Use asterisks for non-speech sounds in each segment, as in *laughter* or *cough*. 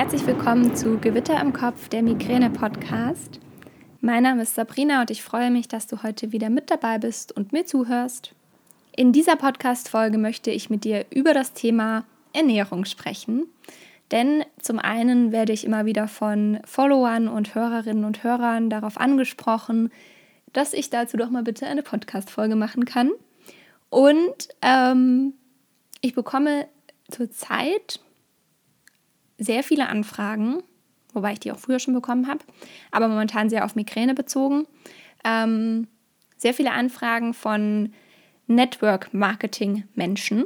Herzlich willkommen zu Gewitter im Kopf, der Migräne-Podcast. Mein Name ist Sabrina und ich freue mich, dass du heute wieder mit dabei bist und mir zuhörst. In dieser Podcast-Folge möchte ich mit dir über das Thema Ernährung sprechen. Denn zum einen werde ich immer wieder von Followern und Hörerinnen und Hörern darauf angesprochen, dass ich dazu doch mal bitte eine Podcast-Folge machen kann. Und ähm, ich bekomme zurzeit sehr viele Anfragen, wobei ich die auch früher schon bekommen habe, aber momentan sehr auf Migräne bezogen. Ähm, sehr viele Anfragen von Network-Marketing-Menschen,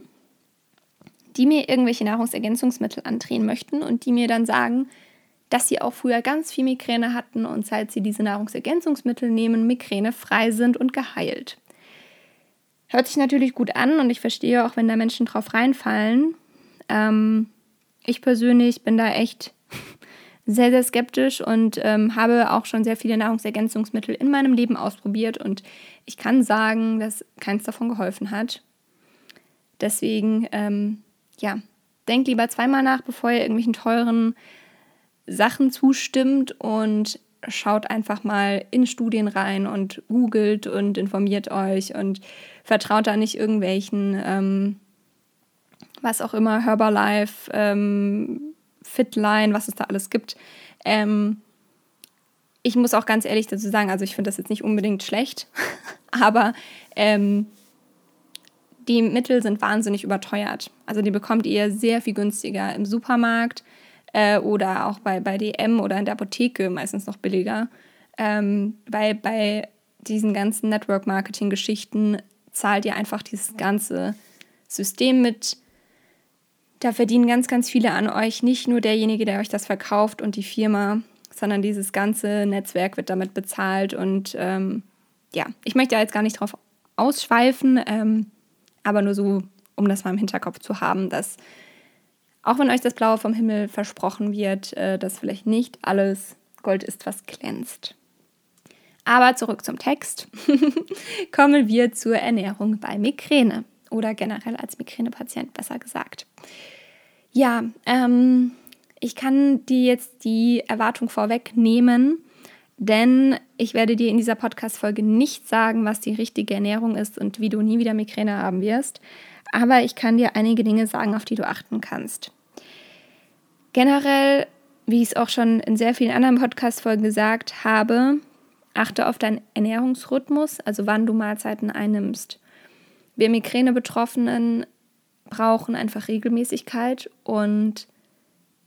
die mir irgendwelche Nahrungsergänzungsmittel andrehen möchten und die mir dann sagen, dass sie auch früher ganz viel Migräne hatten und seit sie diese Nahrungsergänzungsmittel nehmen, migränefrei sind und geheilt. Hört sich natürlich gut an und ich verstehe auch, wenn da Menschen drauf reinfallen. Ähm, ich persönlich bin da echt sehr, sehr skeptisch und ähm, habe auch schon sehr viele Nahrungsergänzungsmittel in meinem Leben ausprobiert und ich kann sagen, dass keins davon geholfen hat. Deswegen, ähm, ja, denkt lieber zweimal nach, bevor ihr irgendwelchen teuren Sachen zustimmt und schaut einfach mal in Studien rein und googelt und informiert euch und vertraut da nicht irgendwelchen ähm, was auch immer, Herbalife, ähm, Fitline, was es da alles gibt. Ähm, ich muss auch ganz ehrlich dazu sagen, also ich finde das jetzt nicht unbedingt schlecht, *laughs* aber ähm, die Mittel sind wahnsinnig überteuert. Also die bekommt ihr sehr viel günstiger im Supermarkt äh, oder auch bei, bei DM oder in der Apotheke meistens noch billiger. Ähm, weil bei diesen ganzen Network-Marketing-Geschichten zahlt ihr einfach dieses ganze System mit da verdienen ganz, ganz viele an euch. Nicht nur derjenige, der euch das verkauft und die Firma, sondern dieses ganze Netzwerk wird damit bezahlt. Und ähm, ja, ich möchte jetzt gar nicht drauf ausschweifen, ähm, aber nur so, um das mal im Hinterkopf zu haben, dass auch wenn euch das Blaue vom Himmel versprochen wird, äh, dass vielleicht nicht alles Gold ist, was glänzt. Aber zurück zum Text. *laughs* Kommen wir zur Ernährung bei Migräne oder generell als Migränepatient besser gesagt. Ja, ähm, ich kann dir jetzt die Erwartung vorwegnehmen, denn ich werde dir in dieser Podcast-Folge nicht sagen, was die richtige Ernährung ist und wie du nie wieder Migräne haben wirst. Aber ich kann dir einige Dinge sagen, auf die du achten kannst. Generell, wie ich es auch schon in sehr vielen anderen Podcast-Folgen gesagt habe, achte auf deinen Ernährungsrhythmus, also wann du Mahlzeiten einnimmst. Wir Migräne-Betroffenen brauchen einfach Regelmäßigkeit und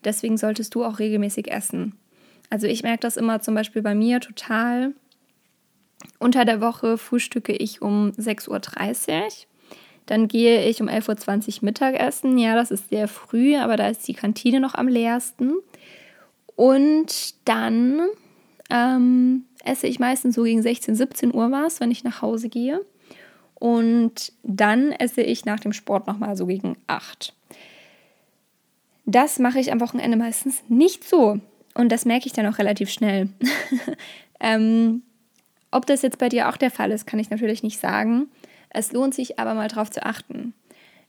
deswegen solltest du auch regelmäßig essen. Also ich merke das immer zum Beispiel bei mir total. Unter der Woche frühstücke ich um 6.30 Uhr. Dann gehe ich um 11.20 Uhr Mittagessen. Ja, das ist sehr früh, aber da ist die Kantine noch am leersten. Und dann ähm, esse ich meistens so gegen 16, 17 Uhr was, wenn ich nach Hause gehe. Und dann esse ich nach dem Sport nochmal so gegen 8. Das mache ich am Wochenende meistens nicht so. Und das merke ich dann auch relativ schnell. *laughs* ähm, ob das jetzt bei dir auch der Fall ist, kann ich natürlich nicht sagen. Es lohnt sich aber mal drauf zu achten.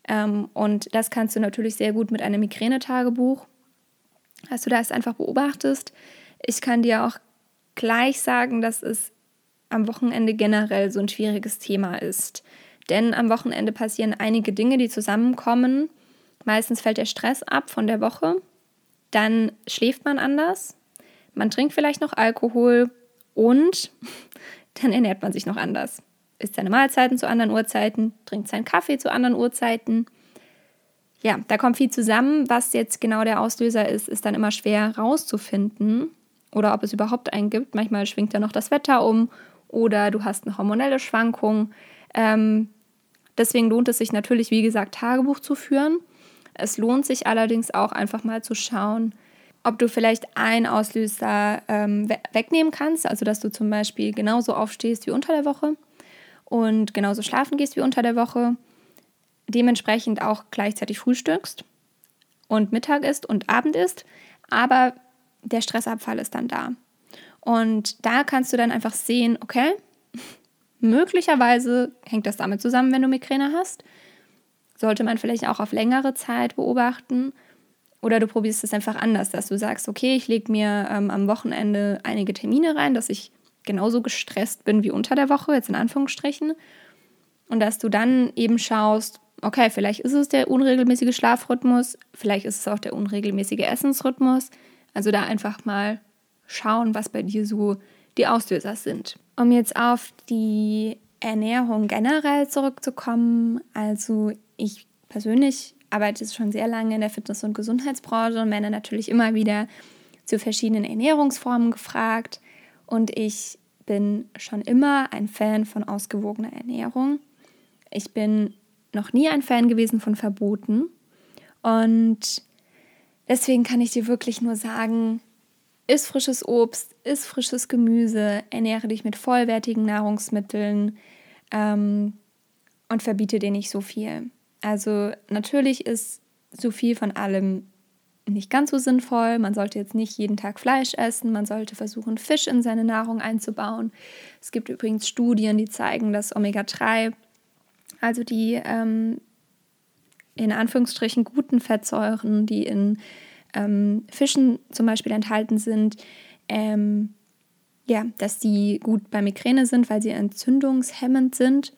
Ähm, und das kannst du natürlich sehr gut mit einem Migränetagebuch, dass du das einfach beobachtest. Ich kann dir auch gleich sagen, dass es am Wochenende generell so ein schwieriges Thema ist. Denn am Wochenende passieren einige Dinge, die zusammenkommen. Meistens fällt der Stress ab von der Woche. Dann schläft man anders. Man trinkt vielleicht noch Alkohol und *laughs* dann ernährt man sich noch anders. Isst seine Mahlzeiten zu anderen Uhrzeiten, trinkt seinen Kaffee zu anderen Uhrzeiten. Ja, da kommt viel zusammen. Was jetzt genau der Auslöser ist, ist dann immer schwer rauszufinden oder ob es überhaupt einen gibt. Manchmal schwingt ja noch das Wetter um oder du hast eine hormonelle Schwankung. Ähm, deswegen lohnt es sich natürlich, wie gesagt, Tagebuch zu führen. Es lohnt sich allerdings auch einfach mal zu schauen, ob du vielleicht einen Auslöser ähm, wegnehmen kannst, also dass du zum Beispiel genauso aufstehst wie unter der Woche und genauso schlafen gehst wie unter der Woche, dementsprechend auch gleichzeitig frühstückst und Mittag isst und Abend isst, aber der Stressabfall ist dann da. Und da kannst du dann einfach sehen, okay, möglicherweise hängt das damit zusammen, wenn du Migräne hast. Sollte man vielleicht auch auf längere Zeit beobachten. Oder du probierst es einfach anders, dass du sagst, okay, ich lege mir ähm, am Wochenende einige Termine rein, dass ich genauso gestresst bin wie unter der Woche, jetzt in Anführungsstrichen. Und dass du dann eben schaust, okay, vielleicht ist es der unregelmäßige Schlafrhythmus, vielleicht ist es auch der unregelmäßige Essensrhythmus. Also da einfach mal schauen, was bei dir so die Auslöser sind. Um jetzt auf die Ernährung generell zurückzukommen, also ich persönlich arbeite schon sehr lange in der Fitness- und Gesundheitsbranche und werde natürlich immer wieder zu verschiedenen Ernährungsformen gefragt. Und ich bin schon immer ein Fan von ausgewogener Ernährung. Ich bin noch nie ein Fan gewesen von Verboten. Und deswegen kann ich dir wirklich nur sagen, iss frisches Obst, iss frisches Gemüse, ernähre dich mit vollwertigen Nahrungsmitteln ähm, und verbiete dir nicht so viel. Also natürlich ist so viel von allem nicht ganz so sinnvoll. Man sollte jetzt nicht jeden Tag Fleisch essen. Man sollte versuchen, Fisch in seine Nahrung einzubauen. Es gibt übrigens Studien, die zeigen, dass Omega-3, also die ähm, in Anführungsstrichen guten Fettsäuren, die in ähm, Fischen zum Beispiel enthalten sind, ähm, ja, dass die gut bei Migräne sind, weil sie entzündungshemmend sind.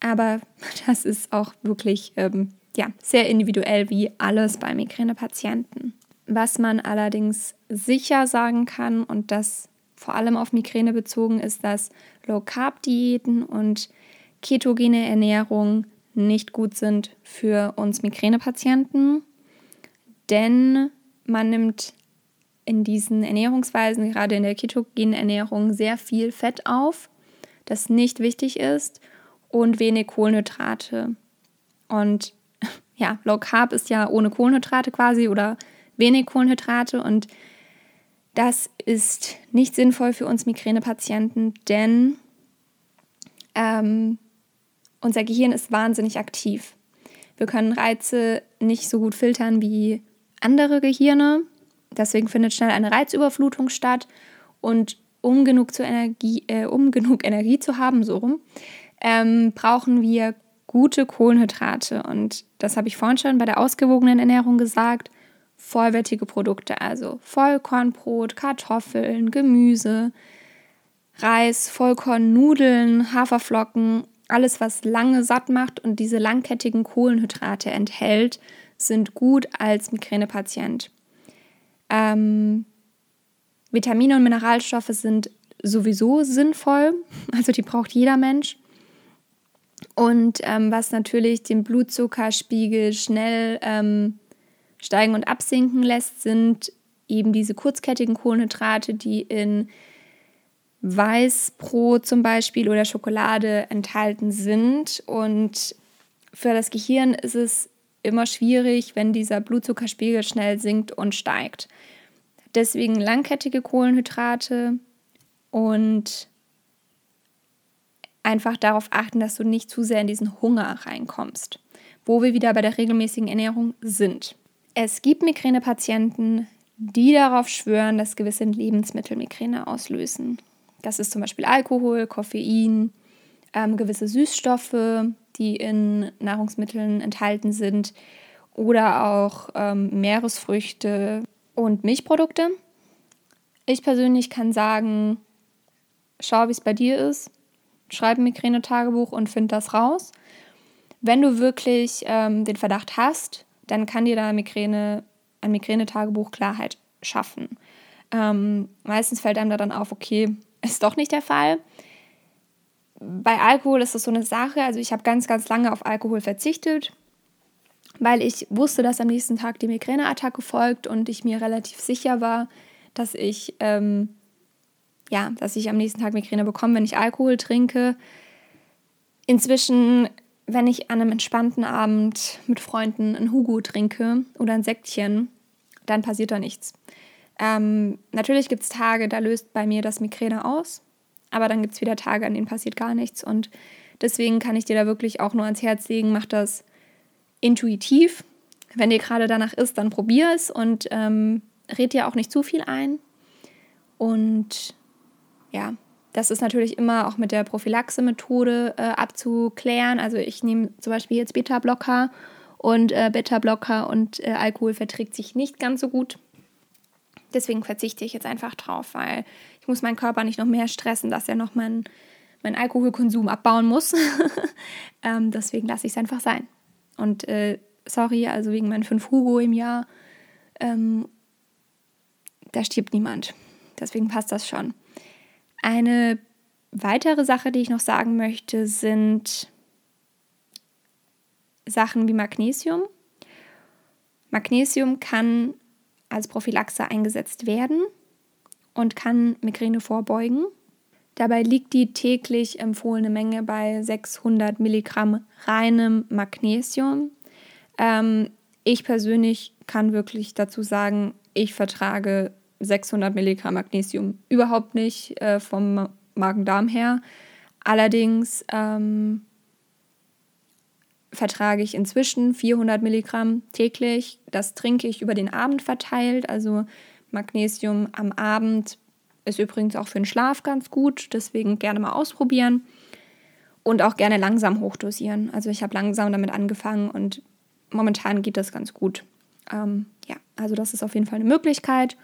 Aber *laughs* das ist auch wirklich ähm, ja, sehr individuell wie alles bei Migränepatienten. Was man allerdings sicher sagen kann und das vor allem auf Migräne bezogen ist, dass Low-Carb-Diäten und ketogene Ernährung nicht gut sind für uns Migränepatienten, denn man nimmt in diesen Ernährungsweisen, gerade in der ketogenen Ernährung, sehr viel Fett auf, das nicht wichtig ist und wenig Kohlenhydrate. Und *laughs* ja, Low Carb ist ja ohne Kohlenhydrate quasi oder wenig Kohlenhydrate und das ist nicht sinnvoll für uns Migränepatienten, denn ähm, unser Gehirn ist wahnsinnig aktiv. Wir können Reize nicht so gut filtern wie andere Gehirne. Deswegen findet schnell eine Reizüberflutung statt. Und um genug, zu Energie, äh, um *laughs* genug Energie zu haben, so rum, ähm, brauchen wir gute Kohlenhydrate. Und das habe ich vorhin schon bei der ausgewogenen Ernährung gesagt. Vollwertige Produkte, also Vollkornbrot, Kartoffeln, Gemüse, Reis, Vollkornnudeln, Haferflocken, alles, was lange satt macht und diese langkettigen Kohlenhydrate enthält, sind gut als Migränepatient. Ähm, Vitamine und Mineralstoffe sind sowieso sinnvoll, *laughs* also die braucht jeder Mensch. Und ähm, was natürlich den Blutzuckerspiegel schnell ähm, steigen und absinken lässt, sind eben diese kurzkettigen Kohlenhydrate, die in Weißbrot zum Beispiel oder Schokolade enthalten sind. Und für das Gehirn ist es immer schwierig, wenn dieser Blutzuckerspiegel schnell sinkt und steigt. Deswegen langkettige Kohlenhydrate und einfach darauf achten, dass du nicht zu sehr in diesen Hunger reinkommst, wo wir wieder bei der regelmäßigen Ernährung sind. Es gibt Migränepatienten, die darauf schwören, dass gewisse Lebensmittel Migräne auslösen. Das ist zum Beispiel Alkohol, Koffein, ähm, gewisse Süßstoffe, die in Nahrungsmitteln enthalten sind oder auch ähm, Meeresfrüchte und Milchprodukte. Ich persönlich kann sagen, schau, wie es bei dir ist schreibe ein Migräne-Tagebuch und finde das raus. Wenn du wirklich ähm, den Verdacht hast, dann kann dir da Migräne, ein Migräne-Tagebuch Klarheit schaffen. Ähm, meistens fällt einem da dann auf, okay, ist doch nicht der Fall. Bei Alkohol ist das so eine Sache. Also ich habe ganz, ganz lange auf Alkohol verzichtet, weil ich wusste, dass am nächsten Tag die Migräneattacke folgt und ich mir relativ sicher war, dass ich ähm, ja, dass ich am nächsten Tag Migräne bekomme, wenn ich Alkohol trinke. Inzwischen, wenn ich an einem entspannten Abend mit Freunden ein Hugo trinke oder ein Säckchen, dann passiert da nichts. Ähm, natürlich gibt es Tage, da löst bei mir das Migräne aus, aber dann gibt es wieder Tage, an denen passiert gar nichts. Und deswegen kann ich dir da wirklich auch nur ans Herz legen, mach das intuitiv. Wenn dir gerade danach ist, dann probier es und ähm, red dir auch nicht zu viel ein. Und ja, das ist natürlich immer auch mit der Prophylaxe-Methode äh, abzuklären. Also ich nehme zum Beispiel jetzt Beta-Blocker und äh, Beta-Blocker und äh, Alkohol verträgt sich nicht ganz so gut. Deswegen verzichte ich jetzt einfach drauf, weil ich muss meinen Körper nicht noch mehr stressen, dass er noch meinen mein Alkoholkonsum abbauen muss. *laughs* ähm, deswegen lasse ich es einfach sein. Und äh, sorry, also wegen meinen fünf Hugo im Jahr, ähm, da stirbt niemand. Deswegen passt das schon. Eine weitere Sache, die ich noch sagen möchte, sind Sachen wie Magnesium. Magnesium kann als Prophylaxe eingesetzt werden und kann Migräne vorbeugen. Dabei liegt die täglich empfohlene Menge bei 600 Milligramm reinem Magnesium. Ähm, ich persönlich kann wirklich dazu sagen, ich vertrage 600 Milligramm Magnesium überhaupt nicht äh, vom Magen-Darm her. Allerdings ähm, vertrage ich inzwischen 400 Milligramm täglich. Das trinke ich über den Abend verteilt. Also Magnesium am Abend ist übrigens auch für den Schlaf ganz gut. Deswegen gerne mal ausprobieren. Und auch gerne langsam hochdosieren. Also ich habe langsam damit angefangen und momentan geht das ganz gut. Ähm, ja, also das ist auf jeden Fall eine Möglichkeit.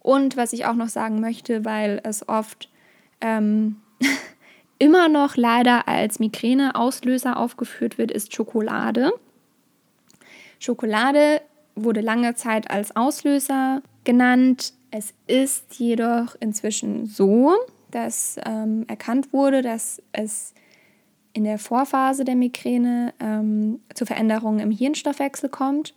Und was ich auch noch sagen möchte, weil es oft ähm, *laughs* immer noch leider als Migräneauslöser aufgeführt wird, ist Schokolade. Schokolade wurde lange Zeit als Auslöser genannt. Es ist jedoch inzwischen so, dass ähm, erkannt wurde, dass es in der Vorphase der Migräne ähm, zu Veränderungen im Hirnstoffwechsel kommt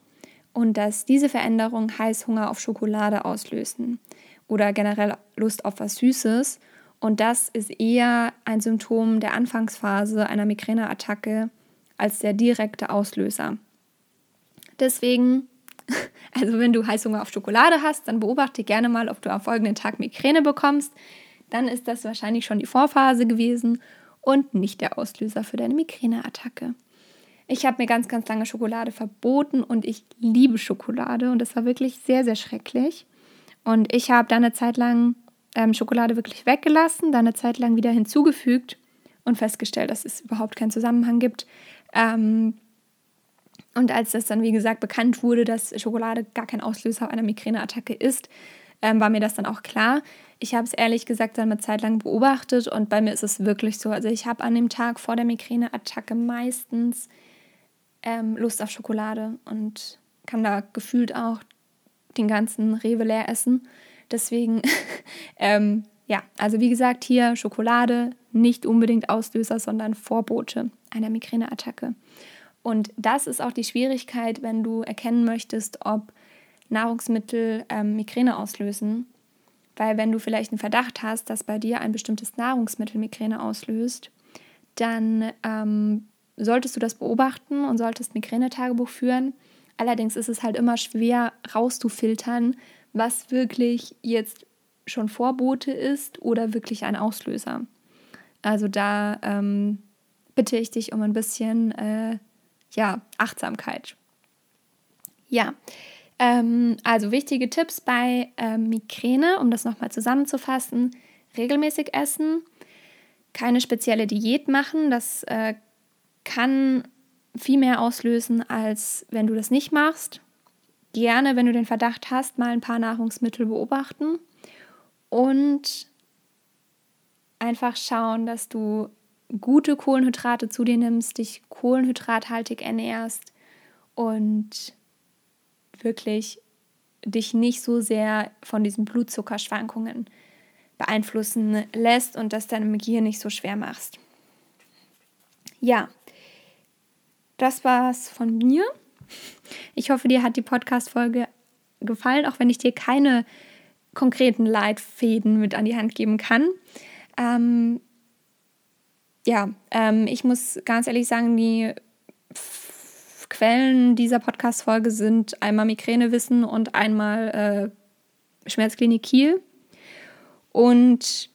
und dass diese Veränderungen Heißhunger auf Schokolade auslösen oder generell Lust auf was Süßes und das ist eher ein Symptom der Anfangsphase einer Migräneattacke als der direkte Auslöser. Deswegen, *laughs* also wenn du Heißhunger auf Schokolade hast, dann beobachte gerne mal, ob du am folgenden Tag Migräne bekommst. Dann ist das wahrscheinlich schon die Vorphase gewesen und nicht der Auslöser für deine Migräneattacke. Ich habe mir ganz, ganz lange Schokolade verboten und ich liebe Schokolade und das war wirklich sehr, sehr schrecklich. Und ich habe dann eine Zeit lang ähm, Schokolade wirklich weggelassen, dann eine Zeit lang wieder hinzugefügt und festgestellt, dass es überhaupt keinen Zusammenhang gibt. Ähm, und als das dann, wie gesagt, bekannt wurde, dass Schokolade gar kein Auslöser einer Migräneattacke ist, ähm, war mir das dann auch klar. Ich habe es ehrlich gesagt dann eine Zeit lang beobachtet und bei mir ist es wirklich so. Also ich habe an dem Tag vor der Migräneattacke meistens ähm, Lust auf Schokolade und kann da gefühlt auch den ganzen Rewe leer essen. Deswegen, *laughs* ähm, ja, also wie gesagt, hier Schokolade nicht unbedingt Auslöser, sondern Vorbote einer Migräneattacke. Und das ist auch die Schwierigkeit, wenn du erkennen möchtest, ob Nahrungsmittel ähm, Migräne auslösen. Weil wenn du vielleicht einen Verdacht hast, dass bei dir ein bestimmtes Nahrungsmittel Migräne auslöst, dann ähm, solltest du das beobachten und solltest Migränetagebuch führen. Allerdings ist es halt immer schwer rauszufiltern, was wirklich jetzt schon Vorbote ist oder wirklich ein Auslöser. Also da ähm, bitte ich dich um ein bisschen äh, ja, Achtsamkeit. Ja, ähm, also wichtige Tipps bei äh, Migräne, um das nochmal zusammenzufassen. Regelmäßig essen, keine spezielle Diät machen, das äh, kann viel mehr auslösen, als wenn du das nicht machst gerne, wenn du den Verdacht hast, mal ein paar Nahrungsmittel beobachten und einfach schauen, dass du gute Kohlenhydrate zu dir nimmst, dich kohlenhydrathaltig ernährst und wirklich dich nicht so sehr von diesen Blutzuckerschwankungen beeinflussen lässt und das deinem Gehirn nicht so schwer machst. Ja, das war's von mir. Ich hoffe, dir hat die Podcast-Folge gefallen, auch wenn ich dir keine konkreten Leitfäden mit an die Hand geben kann. Ähm, ja, ähm, ich muss ganz ehrlich sagen, die Quellen dieser Podcast-Folge sind einmal Migränewissen und einmal äh, Schmerzklinik Kiel. Und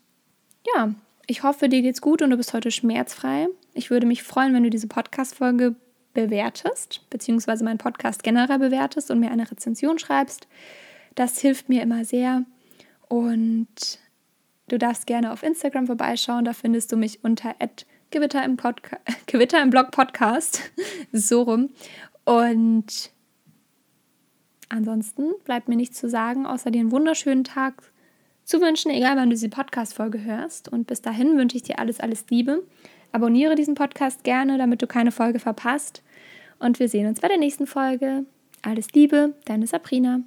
ja, ich hoffe, dir geht's gut und du bist heute schmerzfrei. Ich würde mich freuen, wenn du diese Podcast-Folge bewertest, beziehungsweise meinen Podcast generell bewertest und mir eine Rezension schreibst. Das hilft mir immer sehr. Und du darfst gerne auf Instagram vorbeischauen. Da findest du mich unter Gewitter im, *laughs* Gewitter im Blog Podcast. *laughs* so rum. Und ansonsten bleibt mir nichts zu sagen, außer dir einen wunderschönen Tag zu wünschen, egal wann du diese Podcast-Folge hörst. Und bis dahin wünsche ich dir alles, alles Liebe. Abonniere diesen Podcast gerne, damit du keine Folge verpasst. Und wir sehen uns bei der nächsten Folge. Alles Liebe, deine Sabrina.